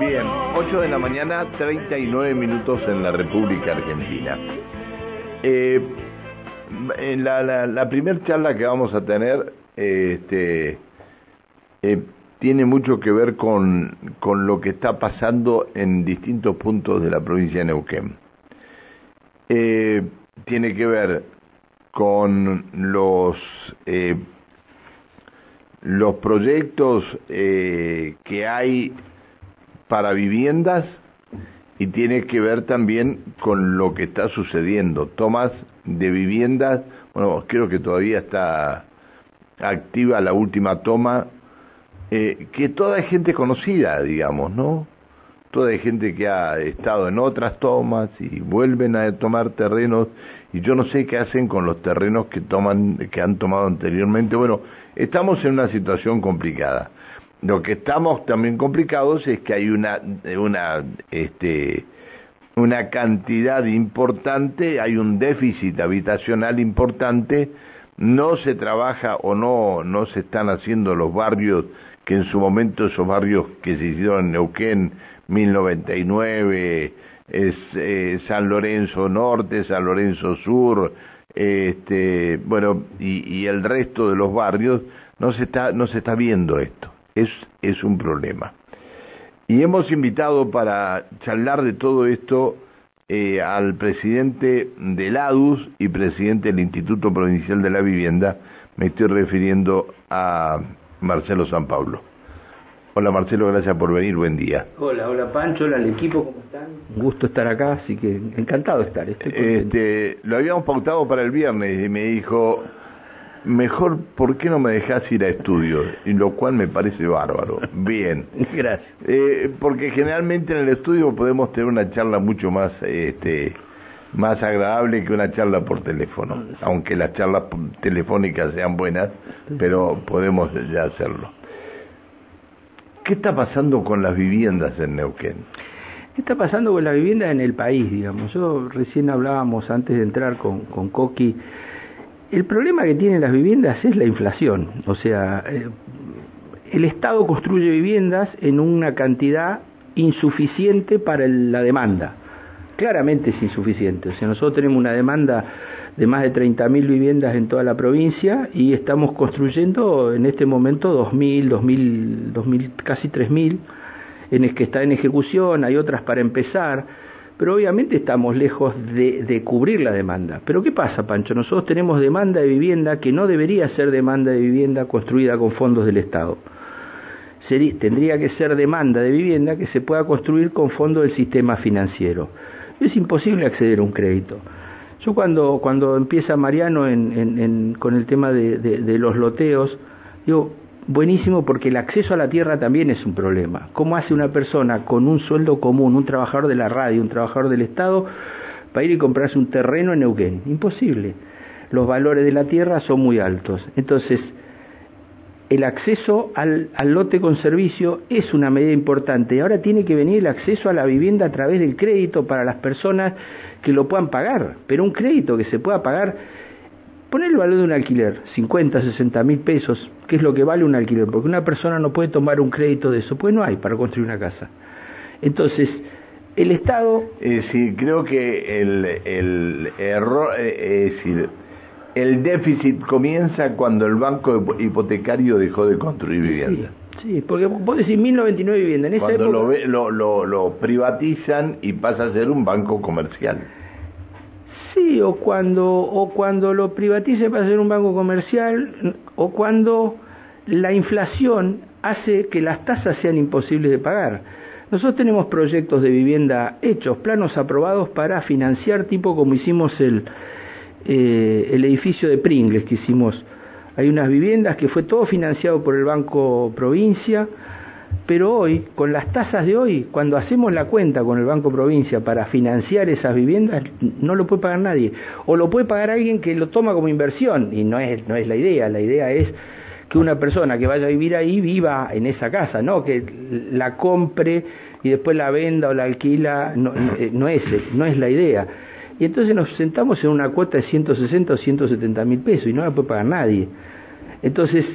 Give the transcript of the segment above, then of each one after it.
Bien, 8 de la mañana, 39 minutos en la República Argentina. Eh, en la, la, la primera charla que vamos a tener este, eh, tiene mucho que ver con, con lo que está pasando en distintos puntos de la provincia de Neuquén. Eh, tiene que ver con los eh, los proyectos eh, que hay para viviendas y tiene que ver también con lo que está sucediendo. Tomas de viviendas, bueno, creo que todavía está activa la última toma, eh, que toda es gente conocida, digamos, ¿no? Toda hay gente que ha estado en otras tomas y vuelven a tomar terrenos y yo no sé qué hacen con los terrenos que toman que han tomado anteriormente. Bueno, estamos en una situación complicada. Lo que estamos también complicados es que hay una una este una cantidad importante, hay un déficit habitacional importante, no se trabaja o no no se están haciendo los barrios que en su momento esos barrios que se hicieron en Neuquén 1099 es eh, San Lorenzo Norte, San Lorenzo Sur, este, bueno, y, y, el resto de los barrios, no se está, no se está viendo esto. Es, es un problema. Y hemos invitado para charlar de todo esto eh, al presidente del ADUS y presidente del Instituto Provincial de la Vivienda, me estoy refiriendo a Marcelo San Pablo. Hola Marcelo, gracias por venir, buen día. Hola, hola Pancho, hola al equipo, ¿cómo están? Un gusto estar acá, así que encantado de estar. este, lo habíamos pautado para el viernes y me dijo, mejor, ¿por qué no me dejas ir a estudios? Y lo cual me parece bárbaro. Bien. Gracias. Eh, porque generalmente en el estudio podemos tener una charla mucho más, este, más agradable que una charla por teléfono, aunque las charlas telefónicas sean buenas, pero podemos ya hacerlo. ¿Qué está pasando con las viviendas en Neuquén? ¿Qué está pasando con las viviendas en el país, digamos? Yo recién hablábamos antes de entrar con, con Coqui. El problema que tienen las viviendas es la inflación. O sea, eh, el Estado construye viviendas en una cantidad insuficiente para la demanda. Claramente es insuficiente. O sea, nosotros tenemos una demanda de más de 30.000 viviendas en toda la provincia y estamos construyendo en este momento 2.000, 2.000, 2.000 casi 3.000 en el que está en ejecución, hay otras para empezar, pero obviamente estamos lejos de, cubrir la demanda. Pero ¿qué pasa, Pancho? Nosotros tenemos demanda de vivienda que no debería ser demanda de vivienda construida con fondos del Estado. Tendría que ser demanda de vivienda que se pueda construir con fondos del sistema financiero. Es imposible acceder a un crédito. Yo cuando, cuando empieza Mariano en, con el tema de, de, los loteos, digo, buenísimo porque el acceso a la tierra también es un problema. ¿Cómo hace una persona con un sueldo común, un trabajador de la radio, un trabajador del Estado, para ir y comprarse un terreno en Neuquén? Imposible. Los valores de la tierra son muy altos. Entonces, el acceso al, al, lote con servicio es una medida importante. Ahora tiene que venir el acceso a la vivienda a través del crédito para las personas que lo puedan pagar. Pero un crédito que se pueda pagar, poner el valor de un alquiler, 50, 60 mil pesos, que es lo que vale un alquiler, porque una persona no puede tomar un crédito de eso, pues no hay para construir una casa. Entonces, el Estado... Eh, sí, creo que el, el error, eh, es decir, el déficit comienza cuando el banco hipotecario dejó de construir viviendas. Sí, sí, porque vos decís 1099 viviendas. En esa cuando época... lo, lo, lo, lo, privatizan y pasa a ser un banco comercial. Sí, o cuando, o cuando lo privatiza y pasa a ser un banco comercial, o cuando la inflación hace que las tasas sean imposibles de pagar. Nosotros tenemos proyectos de vivienda hechos, planos aprobados para financiar, tipo como hicimos el, eh, el edificio de Pringles que hicimos. Hay unas viviendas que fue todo financiado por el Banco Provincia, pero hoy, con las tasas de hoy, cuando hacemos la cuenta con el Banco Provincia para financiar esas viviendas, no lo puede pagar nadie. O lo puede pagar alguien que lo toma como inversión, y no es, no es la idea, la idea es que una persona que vaya a vivir ahí viva en esa casa, no que la compre y después la venda o la alquila, no, no, es, no es la idea y entonces nos sentamos en una cuota de 160 o 170 mil pesos y no la puede pagar nadie. Entonces,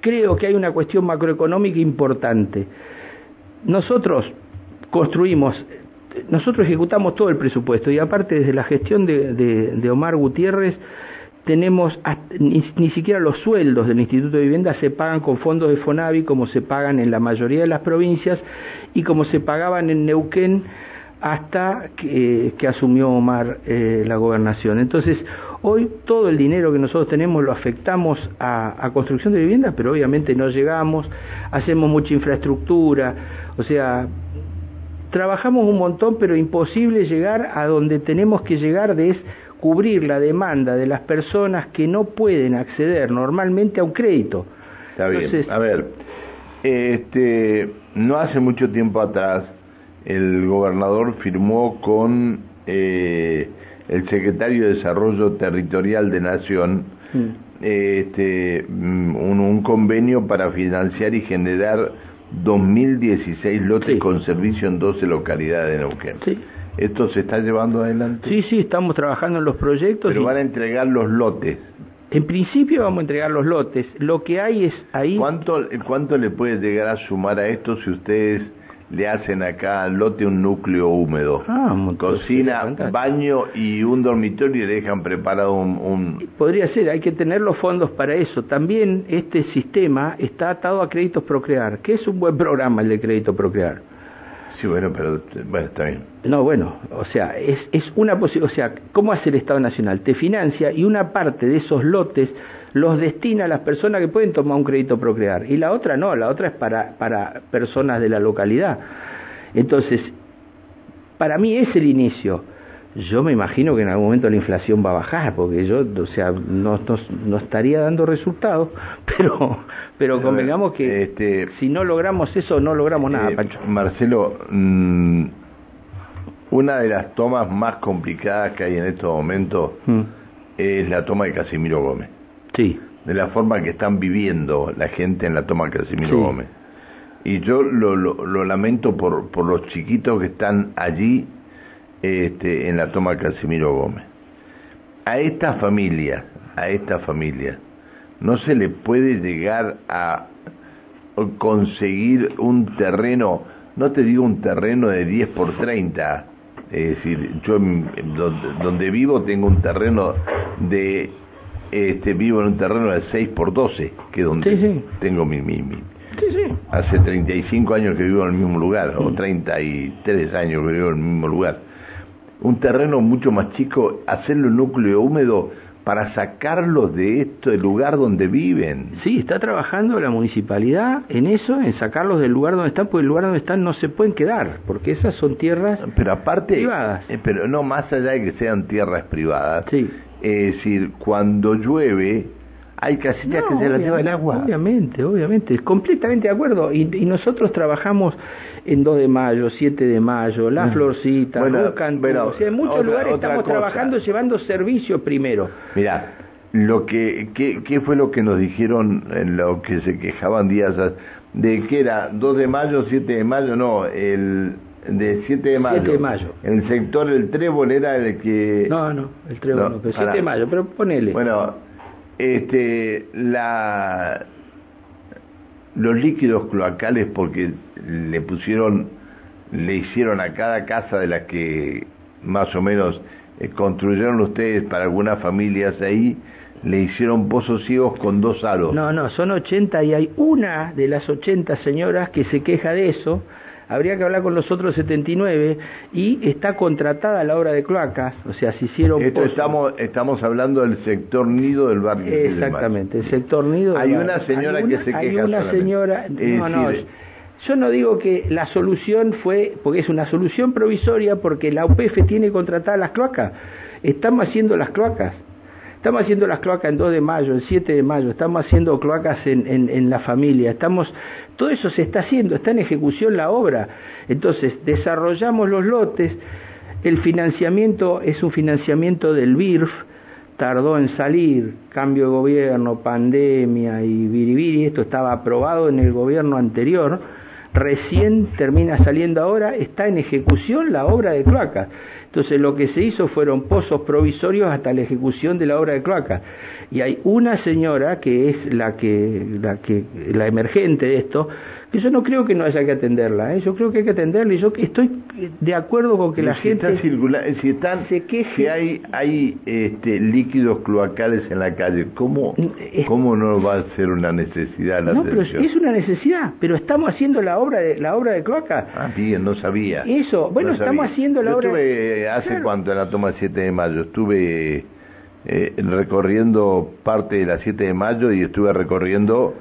creo que hay una cuestión macroeconómica importante. nosotros construimos, nosotros ejecutamos todo el presupuesto y aparte desde la gestión de, Omar Gutiérrez tenemos ni, ni, siquiera los sueldos del Instituto de Vivienda se pagan con fondos de Fonavi como se pagan en la mayoría de las provincias y como se pagaban en Neuquén hasta que, asumió Omar eh, la gobernación. Entonces, hoy todo el dinero que nosotros tenemos lo afectamos a, a, construcción de viviendas, pero obviamente no llegamos, hacemos mucha infraestructura, o sea, trabajamos un montón, pero imposible llegar a donde tenemos que llegar de es cubrir la demanda de las personas que no pueden acceder normalmente a un crédito. Está bien. a ver, este, no hace mucho tiempo atrás el gobernador firmó con eh, el secretario de Desarrollo Territorial de Nación mm. este, mm, un, convenio para financiar y generar 2016 lotes con servicio en 12 localidades de Neuquén. ¿Esto se está llevando adelante? Sí, sí, estamos trabajando en los proyectos. Pero van a entregar los lotes. En principio vamos a entregar los lotes. Lo que hay es ahí... ¿Cuánto, cuánto le puede llegar a sumar a esto si ustedes le hacen acá al lote un núcleo húmedo. Ah, Cocina, baño y un dormitorio y le dejan preparado un, Podría ser, hay que tener los fondos para eso. También este sistema está atado a Créditos Procrear, que es un buen programa el de Crédito Procrear. Sí, bueno, pero bueno, está bien. No, bueno, o sea, es, es una posibilidad, o sea, ¿cómo hace el Estado Nacional? Te financia y una parte de esos lotes los destina a las personas que pueden tomar un crédito procrear y la otra no, la otra es para, para personas de la localidad. Entonces, para mí es el inicio. Yo me imagino que en algún momento la inflación va a bajar, porque yo, o sea, no, no, estaría dando resultados, pero, pero convengamos que este, si no logramos eso, no logramos nada, eh, Marcelo, mm, una de las tomas más complicadas que hay en estos momentos mm. es la toma de Casimiro Gómez. Sí. De la forma que están viviendo la gente en la toma de Casimiro Gómez. Y yo lo, lo, lamento por, por los chiquitos que están allí este, en la toma de Casimiro Gómez. A esta familia, a esta familia, no se le puede llegar a conseguir un terreno, no te digo un terreno de 10 por 30, es decir, yo donde vivo tengo un terreno de este, vivo en un terreno de 6 por 12, que es donde tengo mi, mi, Sí, sí. Hace 35 años que vivo en el mismo lugar, o 33 años que vivo en el mismo lugar. Un terreno mucho más chico, hacerlo núcleo húmedo para sacarlos de esto, del lugar donde viven. Sí, está trabajando la municipalidad en eso, en sacarlos del lugar donde están, porque el lugar donde están no se pueden quedar, porque esas son tierras pero aparte, privadas. Eh, pero no, más allá de que sean tierras privadas, sí. Es decir, cuando llueve, hay casitas que se la lleva el agua. Obviamente, obviamente, completamente de acuerdo. Y, nosotros trabajamos en 2 de mayo, 7 de mayo, La Florcita, bueno, o sea, en muchos lugares estamos trabajando llevando servicios primero. Mira, lo que, ¿qué, ¿qué fue lo que nos dijeron en lo que se quejaban días de que era 2 de mayo, 7 de mayo? No, el de 7 de mayo. 7 de mayo. El sector del trébol era el que... No, no, el trébol no, pero 7 de mayo, pero ponele. Bueno, este, la, los líquidos cloacales porque le pusieron, le hicieron a cada casa de las que más o menos eh, construyeron ustedes para algunas familias ahí, le hicieron pozos ciegos con dos aros. No, no, son 80 y hay una de las 80 señoras que se queja de eso habría que hablar con los otros 79 y está contratada la obra de cloacas, o sea, se hicieron... Esto estamos, estamos hablando del sector nido del barrio. Exactamente, el sector nido. Hay una señora que se queja. Hay una señora... No, no, yo no digo que la solución fue, porque es una solución provisoria, porque la UPF tiene contratadas las cloacas. Estamos haciendo las cloacas. Estamos haciendo las cloacas en 2 de mayo, el 7 de mayo, estamos haciendo cloacas en, en, la familia, estamos, todo eso se está haciendo, está en ejecución la obra. Entonces, desarrollamos los lotes, el financiamiento es un financiamiento del BIRF, tardó en salir, cambio de gobierno, pandemia y biribiri, esto estaba aprobado en el gobierno anterior, recién termina saliendo ahora, está en ejecución la obra de cloacas. Entonces lo que se hizo fueron pozos provisorios hasta la ejecución de la obra de cloaca. Y hay una señora que es la que, la que, la emergente de esto, yo no creo que no haya que atenderla, ¿eh? yo creo que hay que atenderla y yo estoy de acuerdo con que la gente si están, se queje. Si hay, hay este, líquidos cloacales en la calle, ¿cómo, ¿cómo no va a ser una necesidad la No, pero es una necesidad, pero estamos haciendo la obra de la obra de cloaca. Ah, bien, no sabía. Eso, bueno, estamos haciendo la obra... Estuve, ¿hace cuánto en la toma 7 de mayo? Estuve eh, recorriendo parte de la 7 de mayo y estuve recorriendo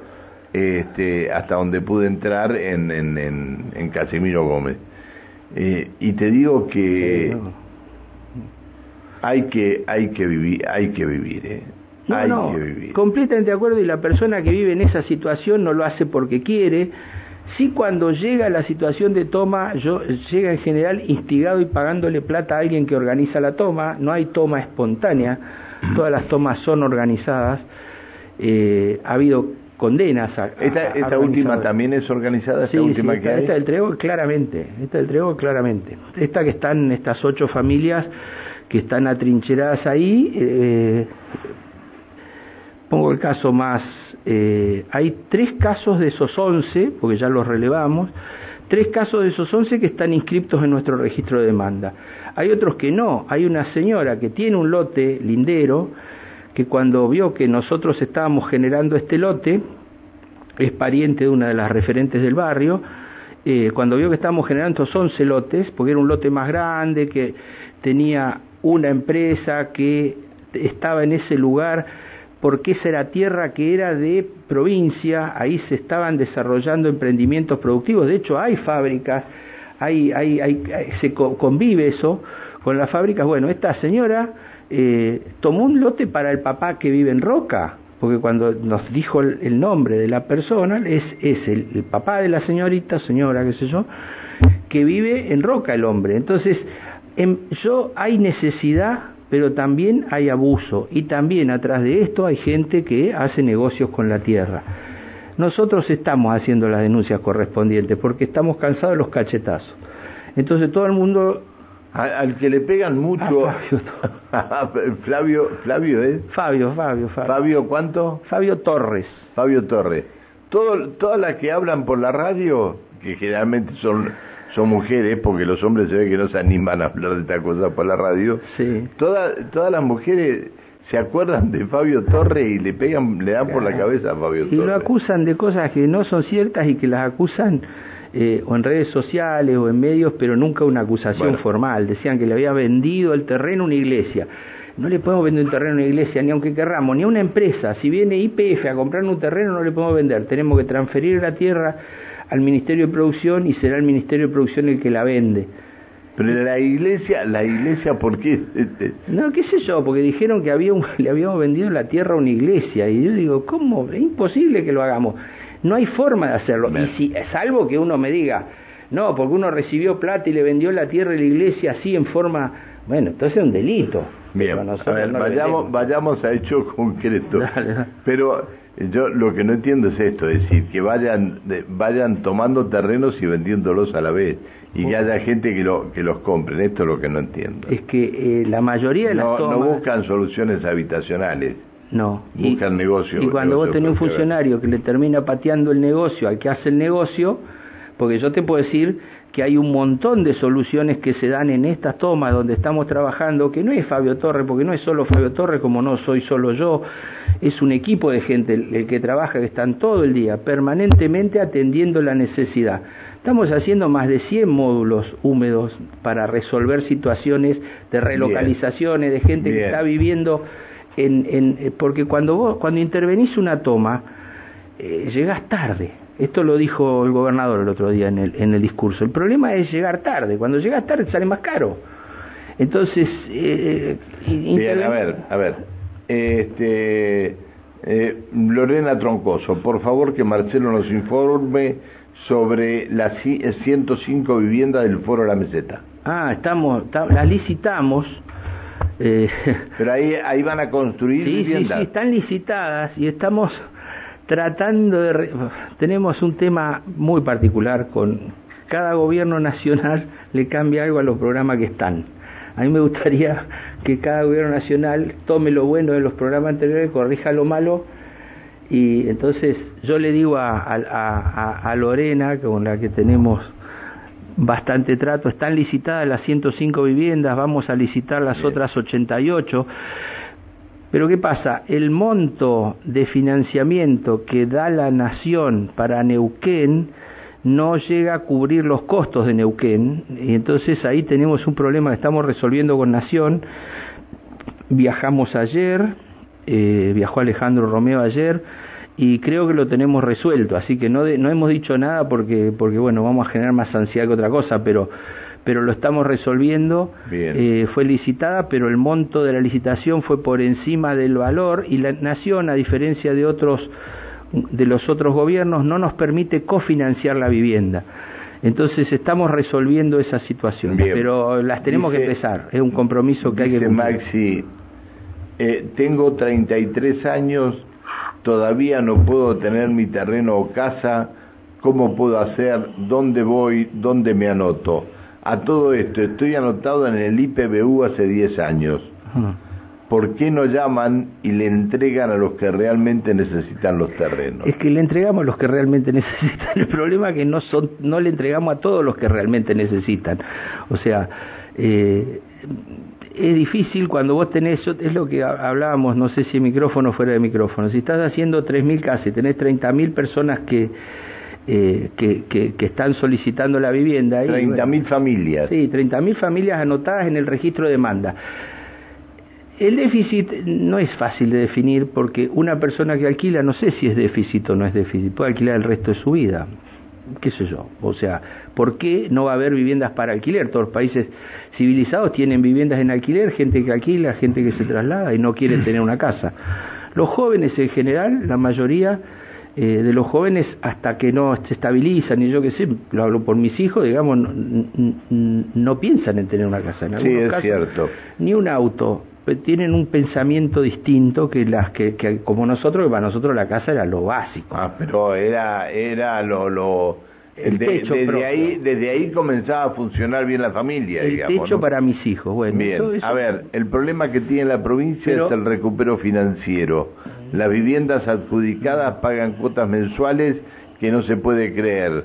este, hasta donde pude entrar en, en, en, Casimiro Gómez. Eh, y te digo que hay que hay que vivir hay que vivir eh. hay que vivir. completamente de acuerdo y la persona que vive en esa situación no lo hace porque quiere sí cuando llega la situación de toma yo llega en general instigado y pagándole plata a alguien que organiza la toma no hay toma espontánea todas las tomas son organizadas eh, ha habido condenas a, esta, última también es organizada esta última esta, que esta del Trego claramente esta del Trego claramente. Esta que están estas ocho familias que están atrincheradas ahí eh, pongo el caso más eh, hay tres casos de esos once porque ya los relevamos tres casos de esos once que están inscriptos en nuestro registro de demanda. Hay otros que no. Hay una señora que tiene un lote lindero que cuando vio que nosotros estábamos generando este lote, es pariente de una de las referentes del barrio, eh, cuando vio que estábamos generando estos 11 lotes, porque era un lote más grande, que tenía una empresa que estaba en ese lugar, porque esa era tierra que era de provincia, ahí se estaban desarrollando emprendimientos productivos, de hecho hay fábricas, hay, hay, hay, se convive eso con las fábricas, bueno, esta señora eh, tomó un lote para el papá que vive en Roca, porque cuando nos dijo el, nombre de la persona, es, es el, papá de la señorita, señora, qué sé yo, que vive en Roca el hombre. Entonces, en, yo hay necesidad, pero también hay abuso, y también atrás de esto hay gente que hace negocios con la tierra. Nosotros estamos haciendo las denuncias correspondientes porque estamos cansados de los cachetazos. Entonces todo el mundo al, que le pegan mucho. Ah, Flavio. Flavio, ¿eh? Fabio, Fabio, Fabio. ¿Fabio cuánto? Fabio Torres. Fabio Torres. Todo, todas las que hablan por la radio, que generalmente son son mujeres, porque los hombres se ve que no se animan a hablar de esta cosa por la radio. Sí. Todas todas las mujeres se acuerdan de Fabio Torres y le pegan, le dan por la cabeza a Fabio Torres. Y lo acusan de cosas que no son ciertas y que las acusan eh, o en redes sociales o en medios, pero nunca una acusación formal. Decían que le había vendido el terreno a una iglesia. No le podemos vender un terreno a una iglesia, ni aunque querramos, ni a una empresa. Si viene IPF a comprar un terreno, no le podemos vender. Tenemos que transferir la tierra al Ministerio de Producción y será el Ministerio de Producción el que la vende. Pero la iglesia, la iglesia, ¿por qué? No, qué sé yo, porque dijeron que había le habíamos vendido la tierra a una iglesia. Y yo digo, ¿cómo? Es imposible que lo hagamos. No hay forma de hacerlo. Y si, salvo que uno me diga, no, porque uno recibió plata y le vendió la tierra a la iglesia así en forma, bueno, entonces es un delito. Bien, vayamos, vayamos a hechos concretos. Pero yo lo que no entiendo es esto, es decir, que vayan vayan tomando terrenos y vendiéndolos a la vez y que haya gente que lo que los compren. Esto es lo que no entiendo. Es que eh, la mayoría de las no, no buscan soluciones habitacionales. No. Buscan negocio. Y cuando vos tenés un funcionario que le termina pateando el negocio al que hace el negocio, porque yo te puedo decir que hay un montón de soluciones que se dan en estas tomas donde estamos trabajando, que no es Fabio Torres, porque no es solo Fabio Torres, como no soy solo yo, es un equipo de gente el, que trabaja, que están todo el día, permanentemente atendiendo la necesidad. Estamos haciendo más de 100 módulos húmedos para resolver situaciones de relocalizaciones, de gente que está viviendo en, eh, porque cuando vos, cuando intervenís una toma, eh, llegás tarde. Esto lo dijo el gobernador el otro día en el, en el discurso. El problema es llegar tarde. Cuando llegas tarde sale más caro. Entonces, eh, Bien, a ver, a ver. Este, Lorena Troncoso, por favor que Marcelo nos informe sobre las 105 viviendas del Foro La Meseta. Ah, estamos, las licitamos eh, Pero ahí, ahí van a construir sí, viviendas. Sí, sí, están licitadas y estamos tratando de... Tenemos un tema muy particular con cada gobierno nacional le cambia algo a los programas que están. A mí me gustaría que cada gobierno nacional tome lo bueno de los programas anteriores, corrija lo malo Y entonces yo le digo a, a, a, Lorena, con la que tenemos bastante trato, están licitadas las 105 viviendas, vamos a licitar las otras 88. Pero ¿qué pasa? El monto de financiamiento que da la nación para Neuquén no llega a cubrir los costos de Neuquén y entonces ahí tenemos un problema que estamos resolviendo con Nación. Viajamos ayer, eh, viajó Alejandro Romeo ayer y creo que lo tenemos resuelto, así que no, no hemos dicho nada porque, porque bueno, vamos a generar más ansiedad que otra cosa, pero pero lo estamos resolviendo. Eh, fue licitada, pero el monto de la licitación fue por encima del valor y la nación, a diferencia de otros de los otros gobiernos, no nos permite cofinanciar la vivienda. Entonces estamos resolviendo esa situación, pero las tenemos que empezar. Es un compromiso que hay que cumplir. Maxi, eh, tengo 33 años, todavía no puedo tener mi terreno o casa. ¿Cómo puedo hacer? ¿Dónde voy? ¿Dónde me anoto? A todo esto, estoy anotado en el IPBU hace 10 años. ¿Por qué no llaman y le entregan a los que realmente necesitan los terrenos? Es que le entregamos a los que realmente necesitan. El problema es que no, son, no le entregamos a todos los que realmente necesitan. O sea, eh, es difícil cuando vos tenés, es lo que hablábamos, no sé si micrófono fuera de micrófono, si estás haciendo 3.000 casas y tenés 30.000 personas que eh, que, que, están solicitando la vivienda. 30.000 familias. Sí, 30.000 familias anotadas en el registro de demanda. El déficit no es fácil de definir porque una persona que alquila no sé si es déficit o no es déficit, puede alquilar el resto de su vida, qué sé yo. O sea, ¿por qué no va a haber viviendas para alquiler? Todos los países civilizados tienen viviendas en alquiler, gente que alquila, gente que se traslada y no quieren tener una casa. Los jóvenes en general, la mayoría, eh, de los jóvenes hasta que no se estabilizan, y yo que sé, lo hablo por mis hijos, digamos, no, piensan en tener una casa. En sí, es cierto. Ni un auto. Tienen un pensamiento distinto que las que, como nosotros, que para nosotros la casa era lo básico. Ah, pero era, era lo, lo el techo desde ahí desde ahí comenzaba a funcionar bien la familia el techo para mis hijos bueno bien a ver el problema que tiene la provincia es el recupero financiero las viviendas adjudicadas pagan cuotas mensuales que no se puede creer.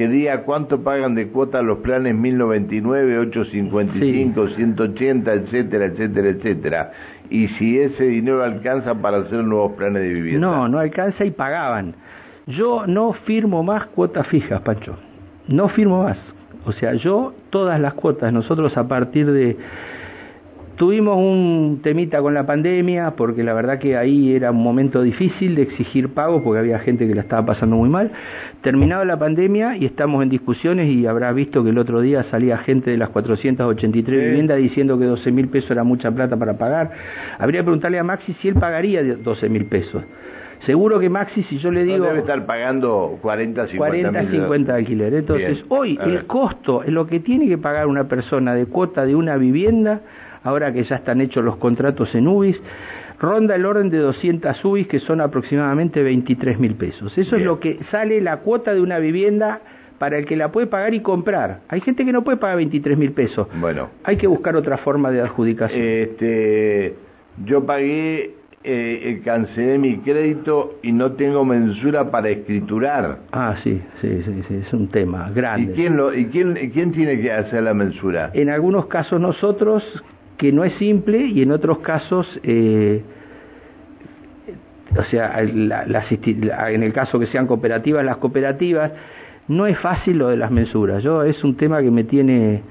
¿Qué día cuánto pagan de cuota los planes 1099, 855, 180, etcétera, etcétera, etcétera? Y si ese dinero alcanza para hacer nuevos planes de vivienda. No, no alcanza y pagaban. Yo no firmo más cuotas fijas, Pancho. No firmo más. O sea, yo todas las cuotas, nosotros a partir de Tuvimos un temita con la pandemia, porque la verdad que ahí era un momento difícil de exigir pagos, porque había gente que la estaba pasando muy mal. Terminado la pandemia y estamos en discusiones y habrá visto que el otro día salía gente de las 483 viviendas diciendo que 12 mil pesos era mucha plata para pagar. Habría que preguntarle a Maxi si él pagaría 12 mil pesos. Seguro que Maxi, si yo le digo... debe estar pagando 40, 50 40, 50 de alquiler. Entonces, hoy el costo, lo que tiene que pagar una persona de cuota de una vivienda ahora que ya están hechos los contratos en UBIS, ronda el orden de 200 UBIS, que son aproximadamente 23 mil pesos. Eso es lo que sale la cuota de una vivienda para el que la puede pagar y comprar. Hay gente que no puede pagar 23 mil pesos. Bueno. Hay que buscar otra forma de adjudicación. Este, yo pagué, eh, cancelé mi crédito y no tengo mensura para escriturar. Ah, sí, sí, sí, sí es un tema grande. ¿Y quién, lo, y quién, quién tiene que hacer la mensura? En algunos casos nosotros, que no es simple y en otros casos, eh, o sea, en el caso que sean cooperativas, las cooperativas, no es fácil lo de las mensuras. Yo es un tema que me tiene.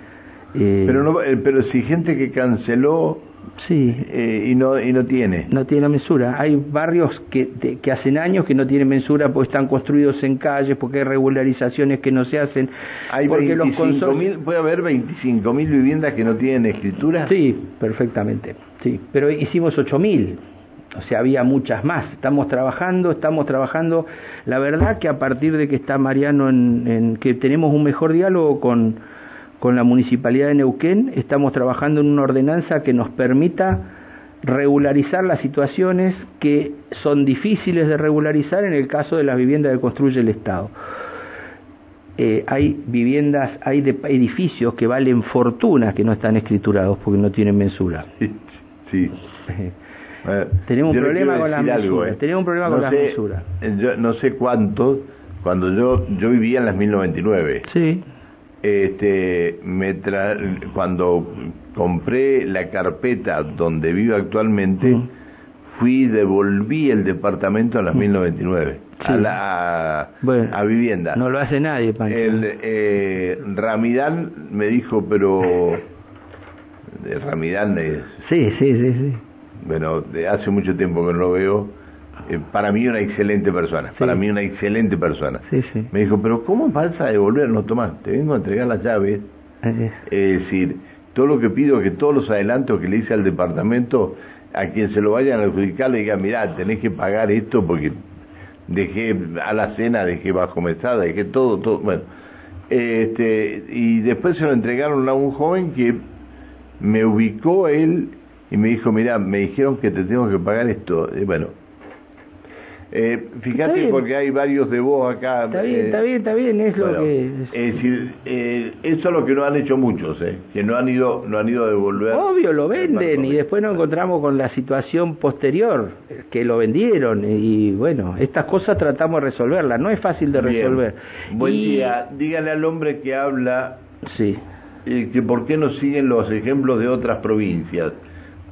Eh, pero no, eh, pero si gente que canceló Sí. Eh, y, no, y no tiene. No tiene mensura. Hay barrios que, que hacen años que no tienen mensura porque están construidos en calles, porque hay regularizaciones que no se hacen. Hay porque los ¿Puede haber 25.000 viviendas que no tienen escritura? Sí, perfectamente. Sí, pero hicimos 8.000. O sea, había muchas más. Estamos trabajando, estamos trabajando. La verdad que a partir de que está Mariano en, en que tenemos un mejor diálogo con con la Municipalidad de Neuquén estamos trabajando en una ordenanza que nos permita regularizar las situaciones que son difíciles de regularizar en el caso de las viviendas que construye el Estado. Eh, hay viviendas, hay edificios que valen fortunas que no están escriturados porque no tienen mensura. Sí. tenemos un problema con las mesuras. Tenemos un problema con las mesuras. Yo no sé cuánto, cuando yo yo vivía en las 1099. Sí. Este, me cuando compré la carpeta donde vivo actualmente, fui y devolví el departamento a las 1099. A, la, a vivienda. No lo hace nadie, Pancho. El, eh, Ramidán me dijo, pero... Ramidán es... Sí, sí, sí, sí. Bueno, de hace mucho tiempo que no lo veo. Eh, para mí una excelente persona, para mí una excelente persona. Sí, sí. Me dijo, pero ¿cómo vas a devolvernos, Tomás? Te vengo a entregar las llaves. Es decir, todo lo que pido, que todos los adelantos que le hice al departamento, a quien se lo vayan a adjudicar, le digan, mirá, tenés que pagar esto porque dejé a la cena, dejé bajo mesada, dejé todo, todo, bueno. Este, y después se lo entregaron a un joven que me ubicó él y me dijo, mira, me dijeron que te tengo que pagar esto. Y bueno, eh, fíjate porque hay varios de vos acá. Está bien, está bien, está bien, es lo que... Es decir, eh, eso es lo que no han hecho muchos, eh, que no han ido no han ido a devolver. Obvio, lo venden y después nos encontramos con la situación posterior, que lo vendieron y bueno, estas cosas tratamos de resolverlas, no es fácil de resolver. Buen día, dígale al hombre que habla sí. Eh, que por qué no siguen los ejemplos de otras provincias.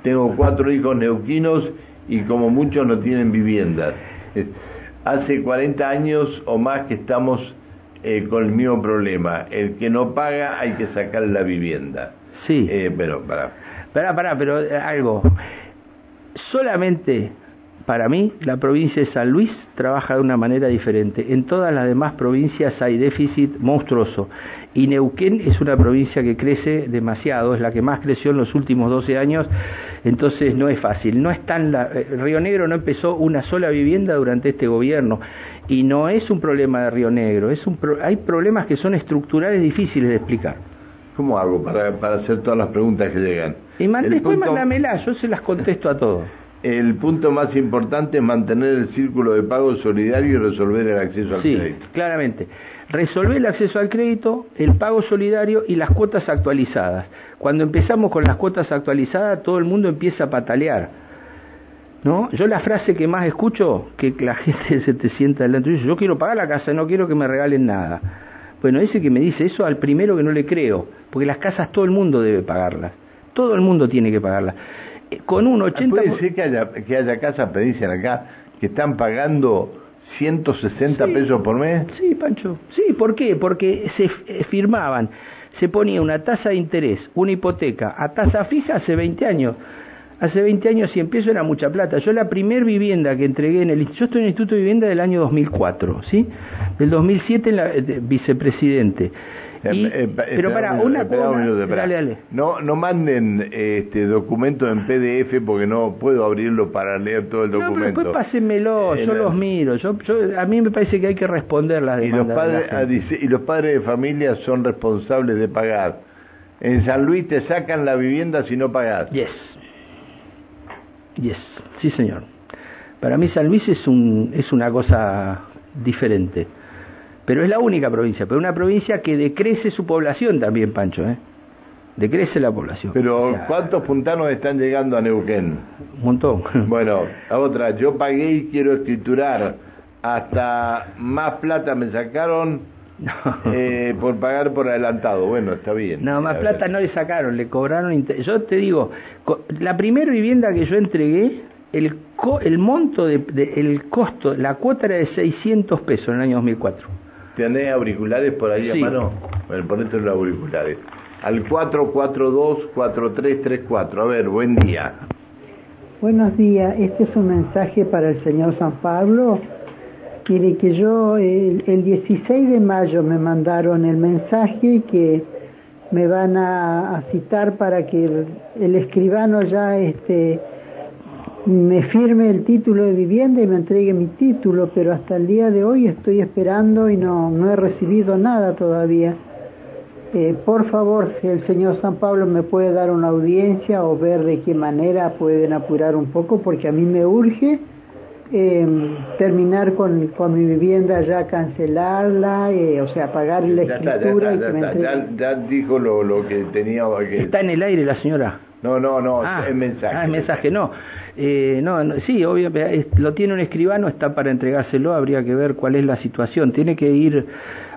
Tengo cuatro hijos neuquinos y como muchos no tienen viviendas. Hace 40 años o más que estamos eh, con el mismo problema. El que no paga hay que sacar la vivienda. Sí. Eh, pero, para. Pará, pará, pero eh, algo. Solamente para mí, la provincia de San Luis trabaja de una manera diferente. En todas las demás provincias hay déficit monstruoso. Y Neuquén es una provincia que crece demasiado, es la que más creció en los últimos 12 años, entonces no es fácil. No es tan la... Eh, Río Negro no empezó una sola vivienda durante este gobierno. Y no es un problema de Río Negro, es un hay problemas que son estructurales difíciles de explicar. ¿Cómo hago para, para hacer todas las preguntas que llegan? Y después mándamela, yo se las contesto a todos el punto más importante es mantener el círculo de pago solidario y resolver el acceso al sí, crédito. Claramente. Resolver el acceso al crédito, el pago solidario y las cuotas actualizadas. Cuando empezamos con las cuotas actualizadas, todo el mundo empieza a patalear. ¿No? Yo la frase que más escucho, que la gente se te sienta delante y dice, yo quiero pagar la casa, no quiero que me regalen nada. Bueno, ese que me dice eso al primero que no le creo, porque las casas todo el mundo debe pagarlas. Todo el mundo tiene que pagarlas con un 80%... ¿Puede ser que haya, que haya casas, acá, que están pagando 160 pesos por mes? Sí, Pancho. Sí, ¿por qué? Porque se eh, firmaban, se ponía una tasa de interés, una hipoteca, a tasa fija hace 20 años. Hace 20 años si empiezo era mucha plata. Yo la primer vivienda que entregué en el... Yo estoy en el Instituto de Vivienda del año 2004, ¿sí? Del 2007 en la, eh, vicepresidente. Eh, eh, pero para una, No, no manden este documento en PDF porque no puedo abrirlo para leer todo el documento. No, después pásenmelo, yo los miro. Yo, yo, a mí me parece que hay que responder las demandas. Y los padres, ah, y los padres de familia son responsables de pagar. En San Luis te sacan la vivienda si no pagas. Yes. Yes. Sí, señor. Para mí San Luis es un es una cosa diferente. Pero es la única provincia, pero una provincia que decrece su población también, Pancho, ¿eh? Decrece la población. Pero ¿cuántos puntanos están llegando a Neuquén? Un montón. Bueno, a otra, yo pagué y quiero escriturar. Hasta más plata me sacaron eh, por pagar por adelantado. Bueno, está bien. No, más plata no le sacaron, le cobraron. Yo te digo, la primera vivienda que yo entregué, el, el monto, de, el costo, la cuota era de 600 pesos en el año 2004. ¿Tenés auriculares por ahí a mano? Bueno, ponete los auriculares. Al 442-4334. A ver, buen día. Buenos días. Este es un mensaje para el señor San Pablo. Quiere que yo, el, el 16 de mayo me mandaron el mensaje que me van a, a citar para que el, el escribano ya este me firme el título de vivienda y me entregue mi título, pero hasta el día de hoy estoy esperando y no, no he recibido nada todavía. Eh, por favor, si el señor San Pablo me puede dar una audiencia o ver de qué manera pueden apurar un poco, porque a mí me urge em, terminar con, con mi vivienda ya cancelarla, eh, o sea, pagar la escritura y ya, dijo lo, lo que tenía que... Está en el aire la señora. No, no, no, ah, es mensaje. Ah, es mensaje, no. Eh, no, sí, obviamente, lo tiene un escribano, está para entregárselo, habría que ver cuál es la situación. Tiene que ir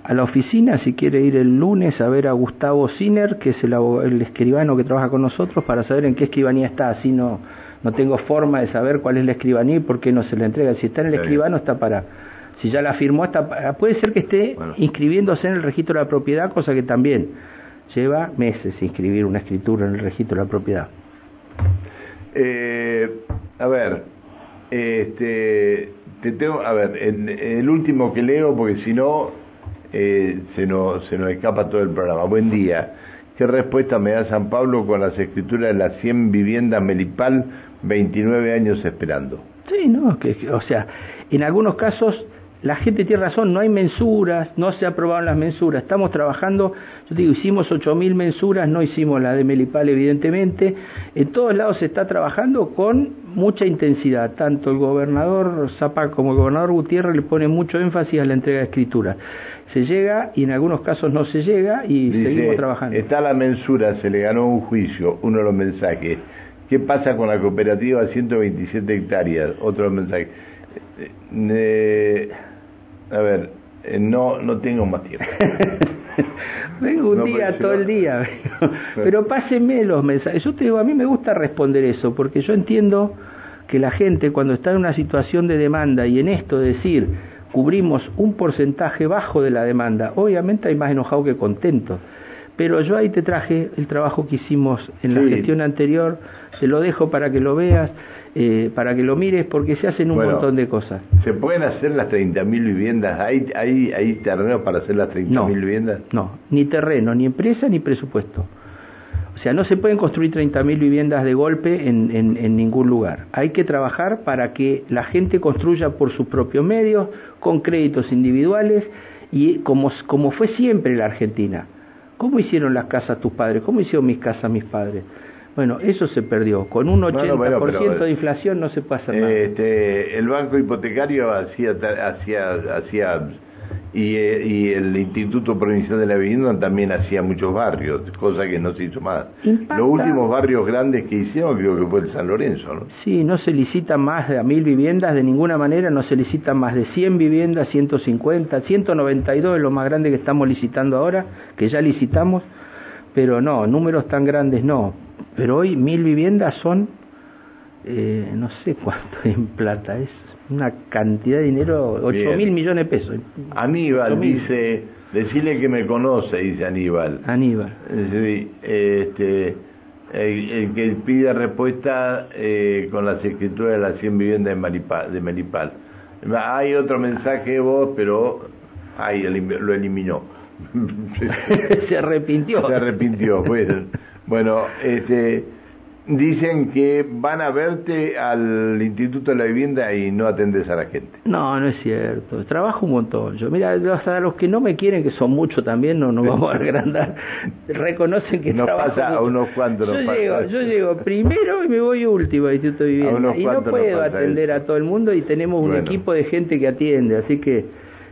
a la oficina, si quiere ir el lunes a ver a Gustavo Siner, que es el, el escribano que trabaja con nosotros, para saber en qué escribanía está, así no no tengo forma de saber cuál es la escribanía y por qué no se la entrega. Si está en el escribano está para, si ya la firmó, está, puede ser que esté inscribiéndose en el registro de la propiedad, cosa que también lleva meses inscribir una escritura en el registro de la propiedad. Eh, a ver, este, te tengo, a ver, el último que leo, porque si no, eh, se, nos, se nos escapa todo el programa. Buen día. ¿Qué respuesta me da San Pablo con las escrituras de las 100 viviendas Melipal 29 años esperando. Sí, no, que, o sea, en algunos casos la gente tiene razón, no hay mensuras, no se aprobaron las mensuras, estamos trabajando, yo digo, hicimos 8.000 mensuras, no hicimos la de Melipal evidentemente, en todos lados se está trabajando con mucha intensidad, tanto el gobernador Zapá como el gobernador Gutiérrez le pone mucho énfasis a la entrega de escrituras. Se llega y en algunos casos no se llega y seguimos trabajando. Está la mensura, se le ganó un juicio, uno de los mensajes ¿Qué pasa con la cooperativa 127 hectáreas? Otro mensaje. Eh, a ver, eh, no, no tengo más tiempo. Vengo un día, todo el día. Pero pásenme los mensajes. Yo te digo, a mí me gusta responder eso, porque yo entiendo que la gente cuando está en una situación de demanda y en esto decir cubrimos un porcentaje bajo de la demanda, obviamente hay más enojados que contentos. Pero yo ahí te traje el trabajo que hicimos en la gestión anterior, se lo dejo para que lo veas, eh, para que lo mires, porque se hacen un montón de cosas. ¿Se pueden hacer las 30.000 viviendas? ¿Hay, hay, ¿Hay terrenos para hacer las 30.000 viviendas? No, ni terreno, ni empresa, ni presupuesto. O sea, no se pueden construir 30.000 viviendas de golpe en, en, en, ningún lugar. Hay que trabajar para que la gente construya por sus propios medios, con créditos individuales, y como, como fue siempre la Argentina. ¿Cómo hicieron las casas tus padres? ¿Cómo hicieron mis casas mis padres? Bueno, eso se perdió. Con un 80% de inflación no se pasa nada. Este, el banco hipotecario hacía, hacía, hacía y, eh, y, el Instituto Provincial de la Vivienda también hacía muchos barrios, cosa que no se hizo más. Los últimos barrios grandes que hicieron creo que fue el San Lorenzo, ¿no? Sí, no se licitan más de a mil viviendas de ninguna manera, no se licitan más de 100 viviendas, 150, 192 es lo más grande que estamos licitando ahora, que ya licitamos, pero no, números tan grandes no. Pero hoy mil viviendas son, eh, no sé cuánto en plata es una cantidad de dinero, 8 mil millones de pesos. Aníbal dice, decirle que me conoce, dice Aníbal. Aníbal. este, el, que pide respuesta eh, con las escrituras de las 100 viviendas de Melipal. De Melipal. Hay otro mensaje de vos, pero ay, lo eliminó. Se arrepintió. Se arrepintió, pues. Bueno, este Dicen que van a verte al Instituto de la Vivienda y no atendes a la gente. No, no es cierto. Trabajo un montón. Yo, mira, hasta los que no me quieren, que son muchos también, no nos vamos a agrandar, reconocen que nos pasa a unos cuantos. Yo, llego, yo llego primero y me voy último al Instituto de Vivienda. Y no puedo atender a todo el mundo y tenemos un equipo de gente que atiende, así que...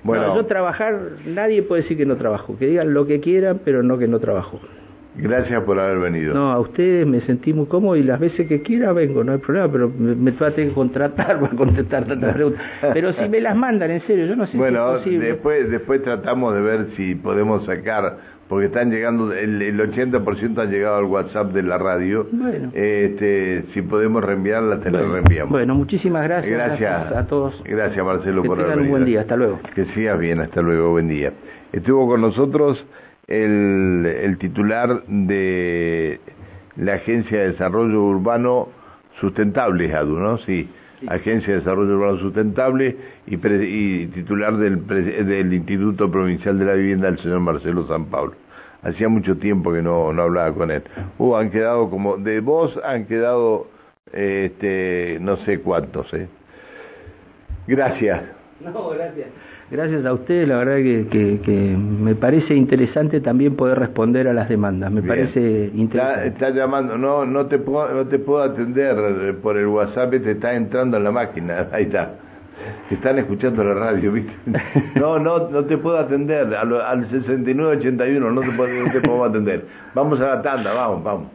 Bueno, yo trabajar, nadie puede decir que no trabajo. Que digan lo que quieran, pero no que no trabajo. Gracias por haber venido. No, a ustedes me sentí muy cómodo y las veces que quiera vengo, no hay problema, pero me, me que contratar para contestar tantas preguntas. Pero si me las mandan, en serio, yo no sé bueno, si es después, después tratamos de ver si podemos sacar, porque están llegando, el, el 80% han llegado al WhatsApp de la radio. Bueno. Este, si podemos reenviarla, te la reenviamos. Bueno, muchísimas gracias, gracias a, todos. Gracias, Marcelo, por haber venido. un buen día, hasta luego. Que sigas bien, hasta luego, buen día. Estuvo con nosotros el, el titular de la Agencia de Desarrollo Urbano Sustentable, ADU, ¿no? Sí, Agencia de Desarrollo Urbano Sustentable y, y titular del, del Instituto Provincial de la Vivienda, el señor Marcelo San Pablo. Hacía mucho tiempo que no, no hablaba con él. Uh, han quedado como, de vos han quedado, este, no sé cuántos, ¿eh? Gracias. No, gracias. Gracias a usted, la verdad que, que, me parece interesante también poder responder a las demandas, me parece interesante. Está, llamando, no, no te puedo, no te puedo atender por el WhatsApp, te está entrando en la máquina, ahí está. están escuchando la radio, ¿viste? No, no, no te puedo atender, al, al 6981 no te, puedo, no te puedo atender. Vamos a la tanda, vamos, vamos.